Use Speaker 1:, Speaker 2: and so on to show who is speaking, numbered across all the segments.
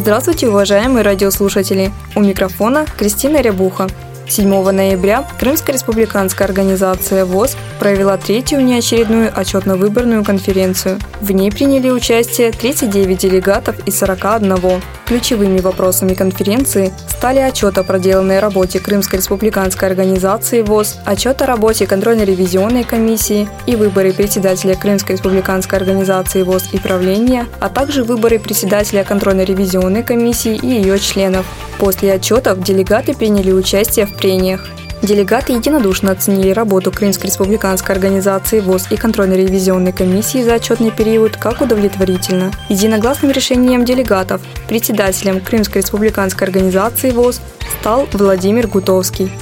Speaker 1: Здравствуйте, уважаемые радиослушатели! У микрофона Кристина Рябуха. 7 ноября Крымская республиканская организация ВОЗ провела третью неочередную отчетно-выборную конференцию. В ней приняли участие 39 делегатов из 41. Ключевыми вопросами конференции стали отчет о проделанной работе Крымской республиканской организации ВОЗ, отчет о работе контрольно-ревизионной комиссии и выборы председателя Крымской республиканской организации ВОЗ и правления, а также выборы председателя контрольно-ревизионной комиссии и ее членов. После отчетов делегаты приняли участие в прениях. Делегаты единодушно оценили работу Крымской республиканской организации ВОЗ и контрольно-ревизионной комиссии за отчетный период как удовлетворительно. Единогласным решением делегатов председателем Крымской республиканской организации ВОЗ стал Владимир Гутовский.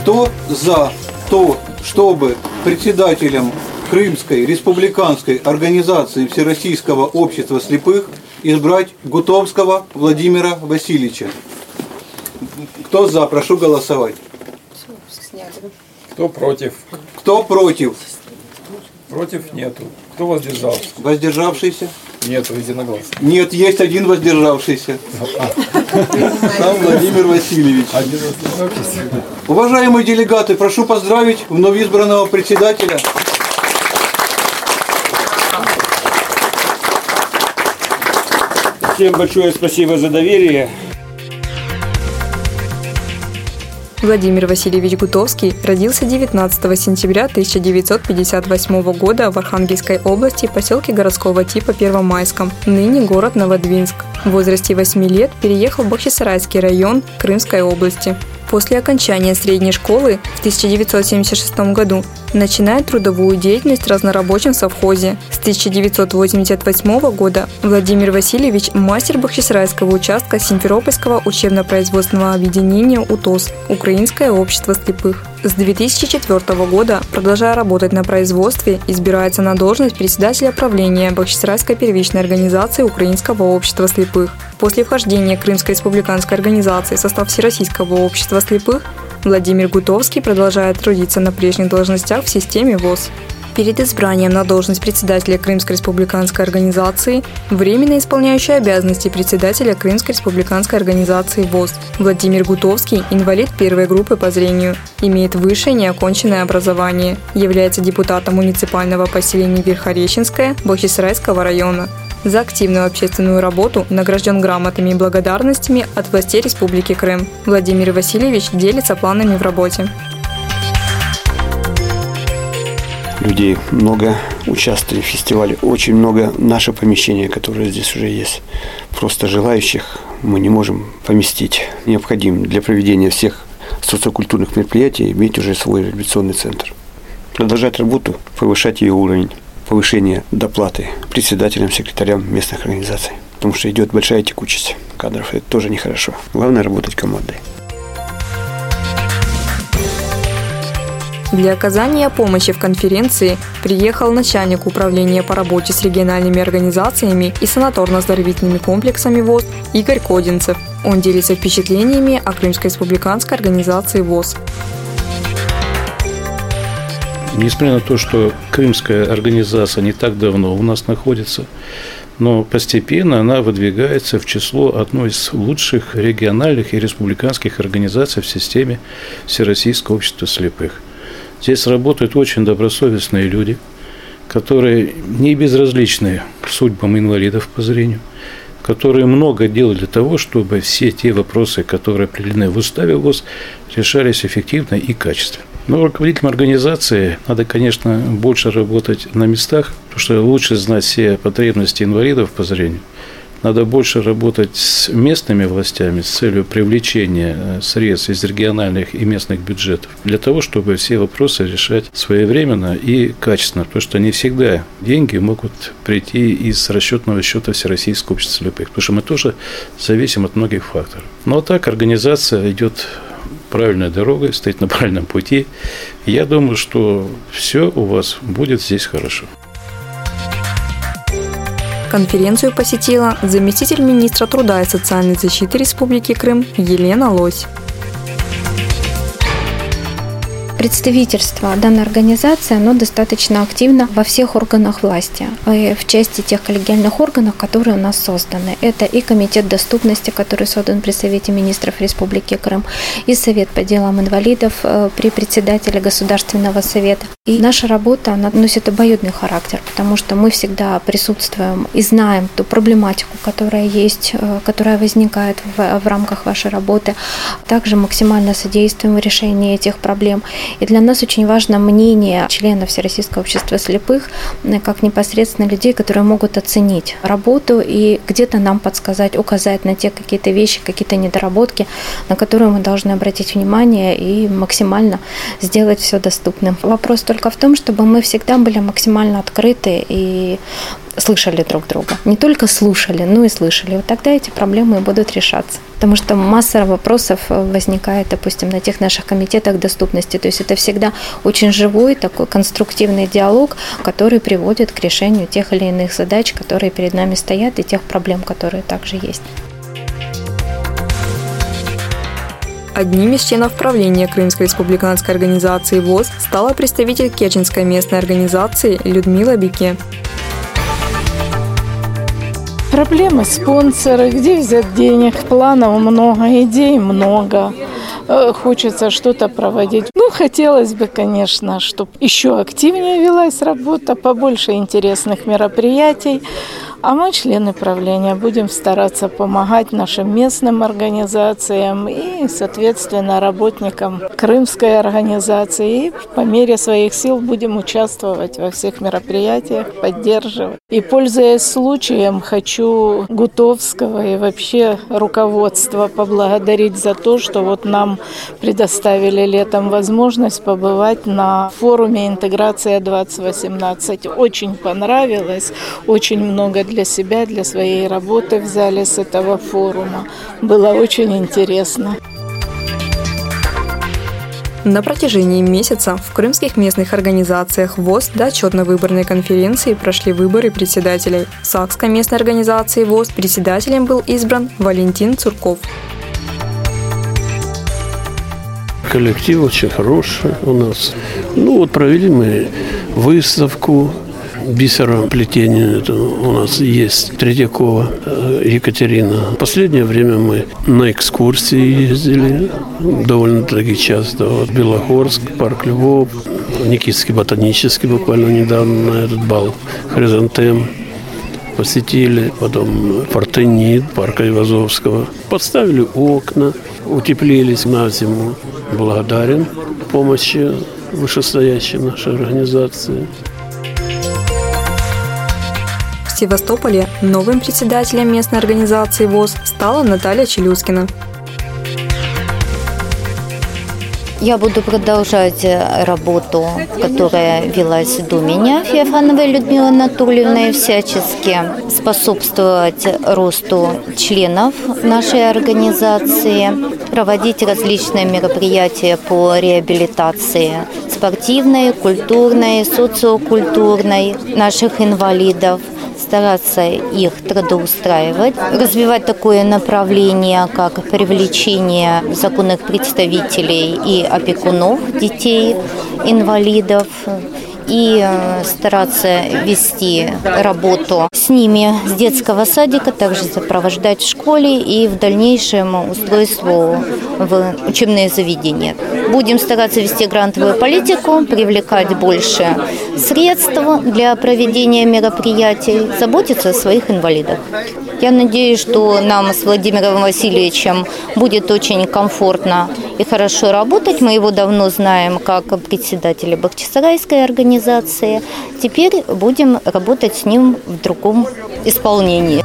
Speaker 2: Кто за то, чтобы председателем Крымской республиканской организации Всероссийского общества слепых избрать Гутовского Владимира Васильевича? Кто за? Прошу голосовать.
Speaker 3: Кто против?
Speaker 2: Кто против?
Speaker 3: Против нету. Кто воздержался?
Speaker 2: Воздержавшийся?
Speaker 3: Нету, единогласно.
Speaker 2: Нет, есть один воздержавшийся. Сам Владимир Васильевич.
Speaker 3: Один воздержавшийся.
Speaker 2: Уважаемые делегаты, прошу поздравить вновь избранного председателя.
Speaker 4: Всем большое спасибо за доверие.
Speaker 1: Владимир Васильевич Гутовский родился 19 сентября 1958 года в Архангельской области, поселке городского типа Первомайском, ныне город Новодвинск. В возрасте 8 лет переехал в Бахчисарайский район Крымской области. После окончания средней школы в 1976 году начинает трудовую деятельность разнорабочим совхозе. С 1988 года Владимир Васильевич – мастер Бахчисарайского участка Симферопольского учебно-производственного объединения УТОС – Украинское общество слепых. С 2004 года, продолжая работать на производстве, избирается на должность председателя правления Бахчисарайской первичной организации Украинского общества слепых. После вхождения Крымской республиканской организации в состав Всероссийского общества слепых Владимир Гутовский продолжает трудиться на прежних должностях в системе ВОЗ. Перед избранием на должность председателя Крымской республиканской организации временно исполняющий обязанности председателя Крымской республиканской организации ВОЗ Владимир Гутовский – инвалид первой группы по зрению, имеет высшее неоконченное образование, является депутатом муниципального поселения Верхореченское Бахчисарайского района, за активную общественную работу награжден грамотами и благодарностями от властей Республики Крым. Владимир Васильевич делится планами в работе.
Speaker 4: Людей много участвует в фестивале, очень много наше помещение, которое здесь уже есть. Просто желающих мы не можем поместить. Необходим для проведения всех социокультурных мероприятий иметь уже свой реабилитационный центр. Продолжать работу, повышать ее уровень повышение доплаты председателям, секретарям местных организаций. Потому что идет большая текучесть кадров. Это тоже нехорошо. Главное работать командой.
Speaker 1: Для оказания помощи в конференции приехал начальник управления по работе с региональными организациями и санаторно-оздоровительными комплексами ВОЗ Игорь Кодинцев. Он делится впечатлениями о Крымской республиканской организации ВОЗ.
Speaker 5: Несмотря на то, что крымская организация не так давно у нас находится, но постепенно она выдвигается в число одной из лучших региональных и республиканских организаций в системе Всероссийского общества слепых. Здесь работают очень добросовестные люди, которые не безразличны судьбам инвалидов по зрению, которые много делают для того, чтобы все те вопросы, которые определены в уставе ВОЗ, решались эффективно и качественно. Но руководителям организации надо, конечно, больше работать на местах, потому что лучше знать все потребности инвалидов по зрению, Надо больше работать с местными властями с целью привлечения э, средств из региональных и местных бюджетов для того, чтобы все вопросы решать своевременно и качественно, потому что не всегда деньги могут прийти из расчетного счета Всероссийского общества слепых, потому что мы тоже зависим от многих факторов. Но так организация идет правильной дорогой, стоит на правильном пути. Я думаю, что все у вас будет здесь хорошо.
Speaker 1: Конференцию посетила заместитель министра труда и социальной защиты Республики Крым Елена Лось.
Speaker 6: Представительство данной организации, оно достаточно активно во всех органах власти, в части тех коллегиальных органов, которые у нас созданы. Это и Комитет доступности, который создан при Совете министров Республики Крым, и Совет по делам инвалидов э, при председателе Государственного совета. И наша работа, она носит обоюдный характер, потому что мы всегда присутствуем и знаем ту проблематику, которая есть, э, которая возникает в, в рамках вашей работы. Также максимально содействуем в решении этих проблем. И для нас очень важно мнение членов Всероссийского общества слепых, э, как непосредственно людей, которые могут оценить работу и где-то нам подсказать, указать на те какие-то вещи, какие-то недоработки, на которые мы должны обратить внимание и максимально сделать все доступным. Вопрос только в том, чтобы мы всегда были максимально открыты и слышали друг друга. Не только слушали, но и слышали. Вот тогда эти проблемы будут решаться. Потому что масса вопросов э, возникает, допустим, на тех наших комитетах доступности. То есть это всегда очень живой такой конструктивный диалог, который приводит к решению тех или иных задач, которые перед нами стоят, и тех проблем, которые также есть.
Speaker 1: Одним из членов правления Крымской республиканской организации ВОЗ стала представитель Керченской местной организации Людмила Бике.
Speaker 7: Проблемы спонсоры, где взять денег, планов много, идей много. Э, хочется что-то проводить. Ну, хотелось бы, конечно, чтобы еще активнее велась работа, побольше интересных мероприятий. А мы, члены правления, будем стараться помогать нашим местным организациям и, соответственно, работникам крымской организации. И по мере своих сил будем участвовать во всех мероприятиях, поддерживать. И, пользуясь случаем, хочу Гутовского и вообще руководство поблагодарить за то, что вот нам предоставили летом возможность побывать на форуме «Интеграция 2018». Очень понравилось, очень много для себя, для своей работы взяли с этого форума. Было очень интересно.
Speaker 1: На протяжении месяца в крымских местных организациях ВОЗ до отчетно-выборной конференции прошли выборы председателей. В Сакской местной организации ВОЗ председателем был избран Валентин Цурков.
Speaker 8: Коллектив очень хороший у нас. Ну вот провели мы выставку бисероплетение это у нас есть Третьякова э, Екатерина. В последнее время мы на экскурсии ездили довольно-таки часто. Вот Белогорск, парк Львов, Никитский ботанический буквально недавно на этот бал Хризантем посетили, потом Фортенит, парка Ивазовского. Подставили окна, утеплились на зиму. Благодарен помощи вышестоящей нашей организации.
Speaker 1: Севастополе новым председателем местной организации ВОЗ стала Наталья Челюскина.
Speaker 9: Я буду продолжать э, работу, которая велась до меня, Феофановой Людмилой Анатольевной, всячески способствовать росту членов нашей организации, проводить различные мероприятия по реабилитации спортивной, культурной, социокультурной наших инвалидов – стараться их трудоустраивать, развивать такое направление, как привлечение законных представителей и опекунов детей, инвалидов, и э, стараться вести работу с ними с детского садика, также сопровождать в школе и в дальнейшем устройству в учебные заведения. Будем стараться вести грантовую политику, привлекать больше средств для проведения мероприятий, заботиться о своих инвалидах. Я надеюсь, что нам с Владимиром Васильевичем будет очень комфортно и хорошо работать. Мы его давно знаем как председателя Бахчисарайской организации. Теперь будем работать с ним в другом исполнении.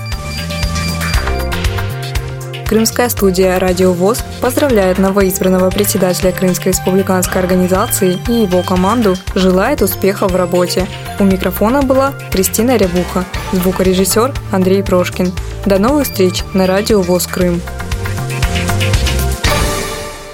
Speaker 1: Крымская студия «Радио ВОЗ» поздравляет новоизбранного председателя Крымской республиканской организации и его команду, желает успеха в работе. У микрофона была Кристина Рябуха, звукорежиссер Андрей Прошкин. До новых встреч на «Радио ВОЗ Крым».